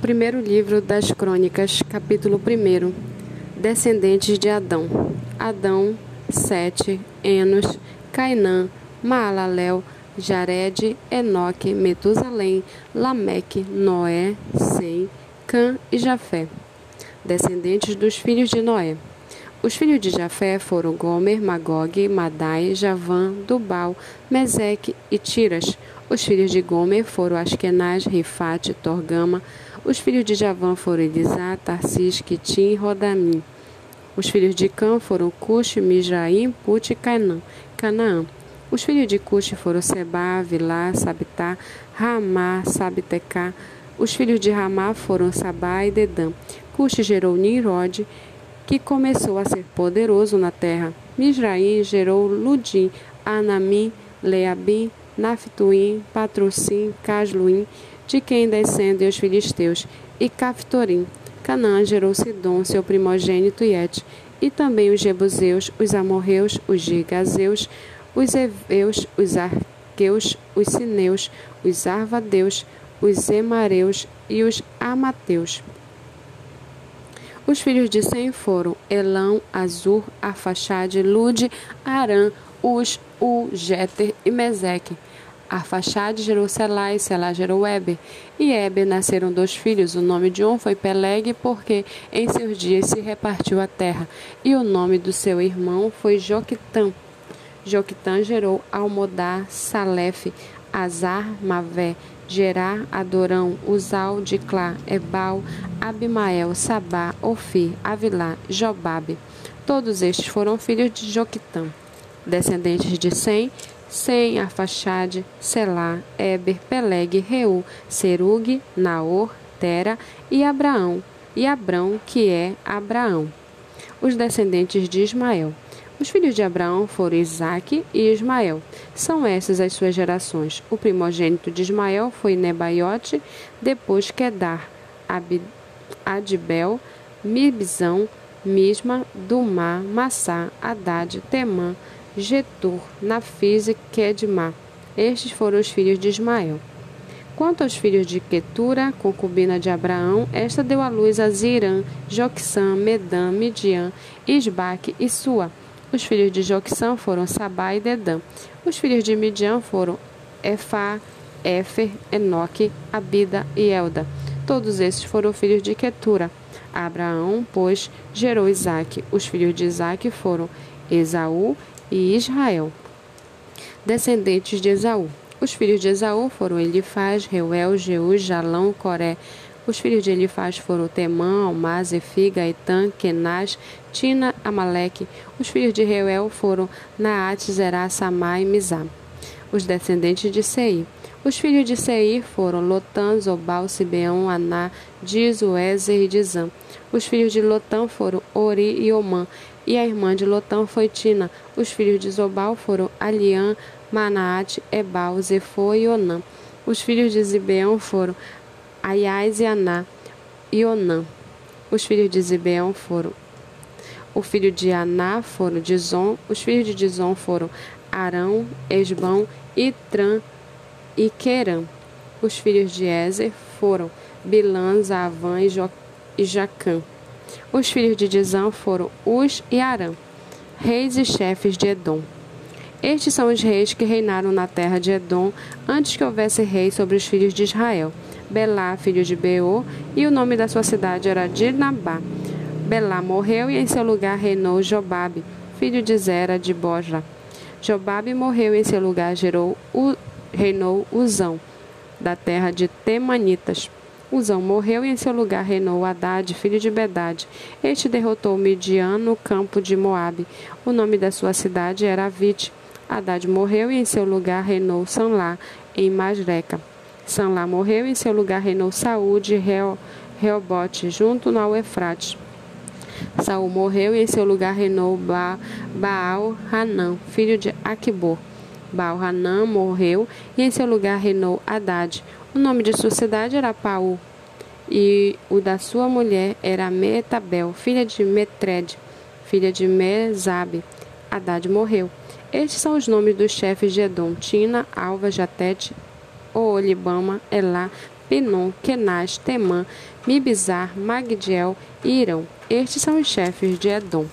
Primeiro livro das Crônicas, capítulo 1. Descendentes de Adão. Adão, Sete, Enos, Cainã, Maalalel, Jared, Enoque, Metusalém, Lameque, Noé, Sem, Cã e Jafé. Descendentes dos filhos de Noé. Os filhos de Jafé foram Gomer, Magog, Madai, Javã, Dubal, Meseque e Tiras. Os filhos de Gomer foram Askenaz, Rifate, Torgama. Os filhos de Javã foram Elisá, Tarsis, Quitim e Rodamim. Os filhos de Cã foram Cush, Misraim, Put e Canaã. Canaã. Os filhos de Cush foram Seba, Vilá, Sabitá, Ramá, Sabitecá. Os filhos de Ramá foram Sabá e Dedã. Cush gerou Nirod, que começou a ser poderoso na terra. Misraim gerou Ludim, Anamim, Leabim, Naphtuim, Patrocim, Casluim, de quem descendem os filisteus, e Caftorim. Canaã gerou Sidom, seu primogênito Et, e também os Jebuseus, os Amorreus, os Gigazeus, os Eveus, os Arqueus, os Sineus, os Arvadeus, os Emareus e os Amateus. Os filhos de Sem foram Elão, Azur, Arfaxade, Lude, Arã, Us, U, Jeter e Meseque. Arfaxade gerou Selá e Selá gerou Eber. E Eber nasceram dois filhos. O nome de um foi Peleg, porque em seus dias se repartiu a terra. E o nome do seu irmão foi Joquitã. Joquitã gerou Almodá, Salef, Azar, Mavé, Gerar, Adorão, Uzal, Diclá, Ebal, Abimael, Sabá, Ofir, Avilá, Jobabe. Todos estes foram filhos de Joquitã. Descendentes de Sem, Sem, Arfaxade, Selá, Eber, Peleg, Reu, Serug, Naor, Tera e Abraão, e Abrão, que é Abraão. Os descendentes de Ismael. Os filhos de Abraão foram Isaque e Ismael. São essas as suas gerações. O primogênito de Ismael foi Nebaiote, depois Kedar, Adbel, Mibzão, Misma, Dumá, Massá, Haddad, Temã, Getur, Nafis e Kedmá. Estes foram os filhos de Ismael. Quanto aos filhos de Quetura, concubina de Abraão, esta deu à luz a Zirã, Joxã, Medã, Midian, Isbaque e Sua. Os filhos de Joxã foram Sabá e Dedã. Os filhos de Midian foram Efá, Éfer, Enoque, Abida e Elda. Todos esses foram filhos de Quetura. Abraão, pois, gerou Isaque. Os filhos de Isaque foram Esaú e Israel. Descendentes de Esaú. Os filhos de Esaú foram Elifaz, Reuel, Jeú, Jalão, Coré, os filhos de Elifaz foram Temã, Almaz, Efi, Gaetã, Kenaz, Tina, Amaleque. Os filhos de Reuel foram Naate, Zerá, Samá e Mizá. Os descendentes de Seir. Os filhos de Seir foram Lotã, Zobal, Sibeão, Aná, Dizo, Ezer e Dizã. Os filhos de Lotã foram Ori e Omã, e a irmã de Lotã foi Tina. Os filhos de Zobal foram Aliã, Manaate, Ebal, Zefô e Onã. Os filhos de Zibeão foram Aias e Aná e Onã. Os filhos de Zibeão foram o filho de Aná foram Dizon, os filhos de Dizon foram Arão, Esbão, Itran e Querã. Os filhos de Ezer foram Bilã, Zavã e, jo e Jacã. Os filhos de Dizã foram Us e Arã, reis e chefes de Edom. Estes são os reis que reinaram na terra de Edom antes que houvesse rei sobre os filhos de Israel. Belá, filho de Beor, e o nome da sua cidade era Dinabá. Belá morreu e em seu lugar reinou Jobabe, filho de Zera de Bojra. Jobabe morreu e em seu lugar gerou, reinou Uzão, da terra de Temanitas. Uzão morreu e em seu lugar reinou Haddad, filho de Bedade. Este derrotou Midian no campo de Moabe. O nome da sua cidade era Avite. Haddad morreu e em seu lugar reinou Sanlá, em Masreca. Sanlá morreu e em seu lugar reinou Saúl de Reobote, junto ao Eufrates. Saul morreu e em seu lugar reinou ba Baal Hanã, filho de Aquibor. Baal Hanã morreu e em seu lugar reinou Haddad. O nome de sua cidade era Paú e o da sua mulher era Metabel, filha de Metred, filha de Mezabe. Haddad morreu. Estes são os nomes dos chefes de Edom: Tina, Alva, Jatete, Oolibama, Elá, Pinom, Kenaz, Temã, Mibizar, Magdiel e Irão. Estes são os chefes de Edom.